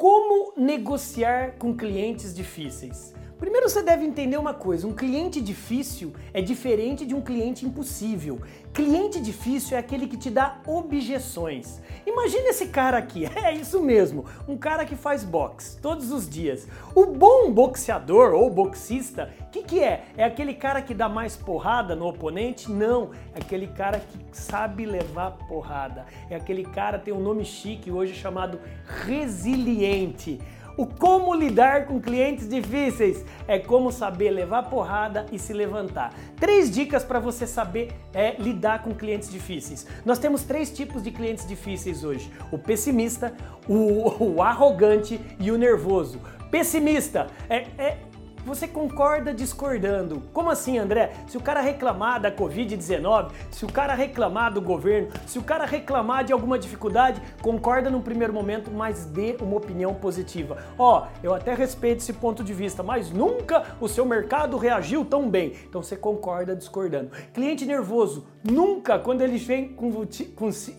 Como negociar com clientes difíceis? Primeiro você deve entender uma coisa: um cliente difícil é diferente de um cliente impossível. Cliente difícil é aquele que te dá objeções. Imagina esse cara aqui, é isso mesmo, um cara que faz boxe todos os dias. O bom boxeador ou boxista, o que, que é? É aquele cara que dá mais porrada no oponente? Não, é aquele cara que sabe levar porrada. É aquele cara tem um nome chique hoje chamado resiliente. O como lidar com clientes difíceis é como saber levar porrada e se levantar. Três dicas para você saber é, lidar com clientes difíceis. Nós temos três tipos de clientes difíceis hoje: o pessimista, o, o arrogante e o nervoso. Pessimista é, é você concorda discordando. Como assim, André? Se o cara reclamar da Covid-19, se o cara reclamar do governo, se o cara reclamar de alguma dificuldade, concorda num primeiro momento, mas dê uma opinião positiva. Ó, oh, eu até respeito esse ponto de vista, mas nunca o seu mercado reagiu tão bem. Então você concorda discordando. Cliente nervoso, nunca quando ele vem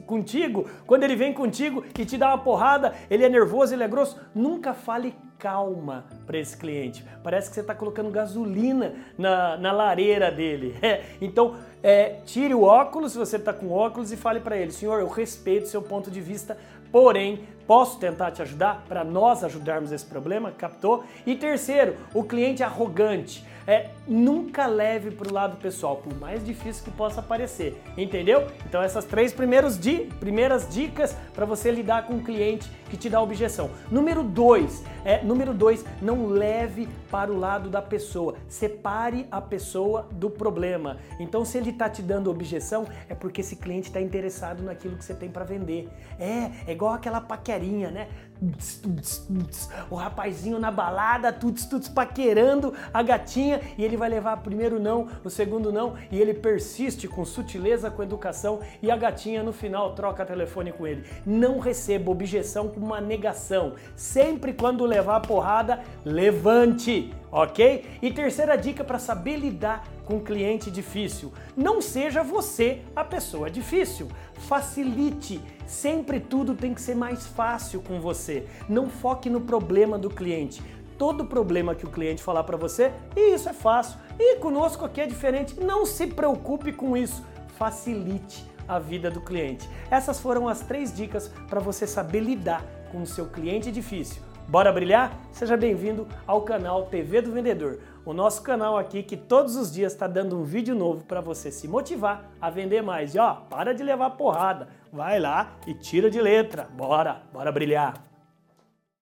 contigo, quando ele vem contigo e te dá uma porrada, ele é nervoso, ele é grosso, nunca fale calma para esse cliente. Parece que você está colocando gasolina na, na lareira dele. É, então, é, tire o óculos, se você está com óculos, e fale para ele: Senhor, eu respeito seu ponto de vista, porém, posso tentar te ajudar para nós ajudarmos esse problema? Captou? E terceiro, o cliente arrogante. É, nunca leve para o lado pessoal, por mais difícil que possa parecer, entendeu? Então essas três primeiros di primeiras dicas para você lidar com um cliente que te dá objeção. Número dois, é, número dois, não leve para o lado da pessoa, separe a pessoa do problema. Então se ele está te dando objeção, é porque esse cliente está interessado naquilo que você tem para vender. É, é igual aquela paquerinha, né? O rapazinho na balada, tuts, tuts, paquerando a gatinha e ele vai levar primeiro não, o segundo não e ele persiste com sutileza, com educação e a gatinha no final troca telefone com ele. Não receba objeção com uma negação. Sempre quando levar a porrada, levante ok? E terceira dica para saber lidar com cliente difícil: não seja você a pessoa difícil. Facilite. Sempre tudo tem que ser mais fácil com você. Não foque no problema do cliente. Todo problema que o cliente falar para você, e isso é fácil. E conosco aqui é diferente. Não se preocupe com isso. Facilite a vida do cliente. Essas foram as três dicas para você saber lidar com o seu cliente difícil. Bora brilhar? Seja bem-vindo ao canal TV do Vendedor, o nosso canal aqui que todos os dias está dando um vídeo novo para você se motivar a vender mais. E ó, para de levar porrada, vai lá e tira de letra. Bora, bora brilhar.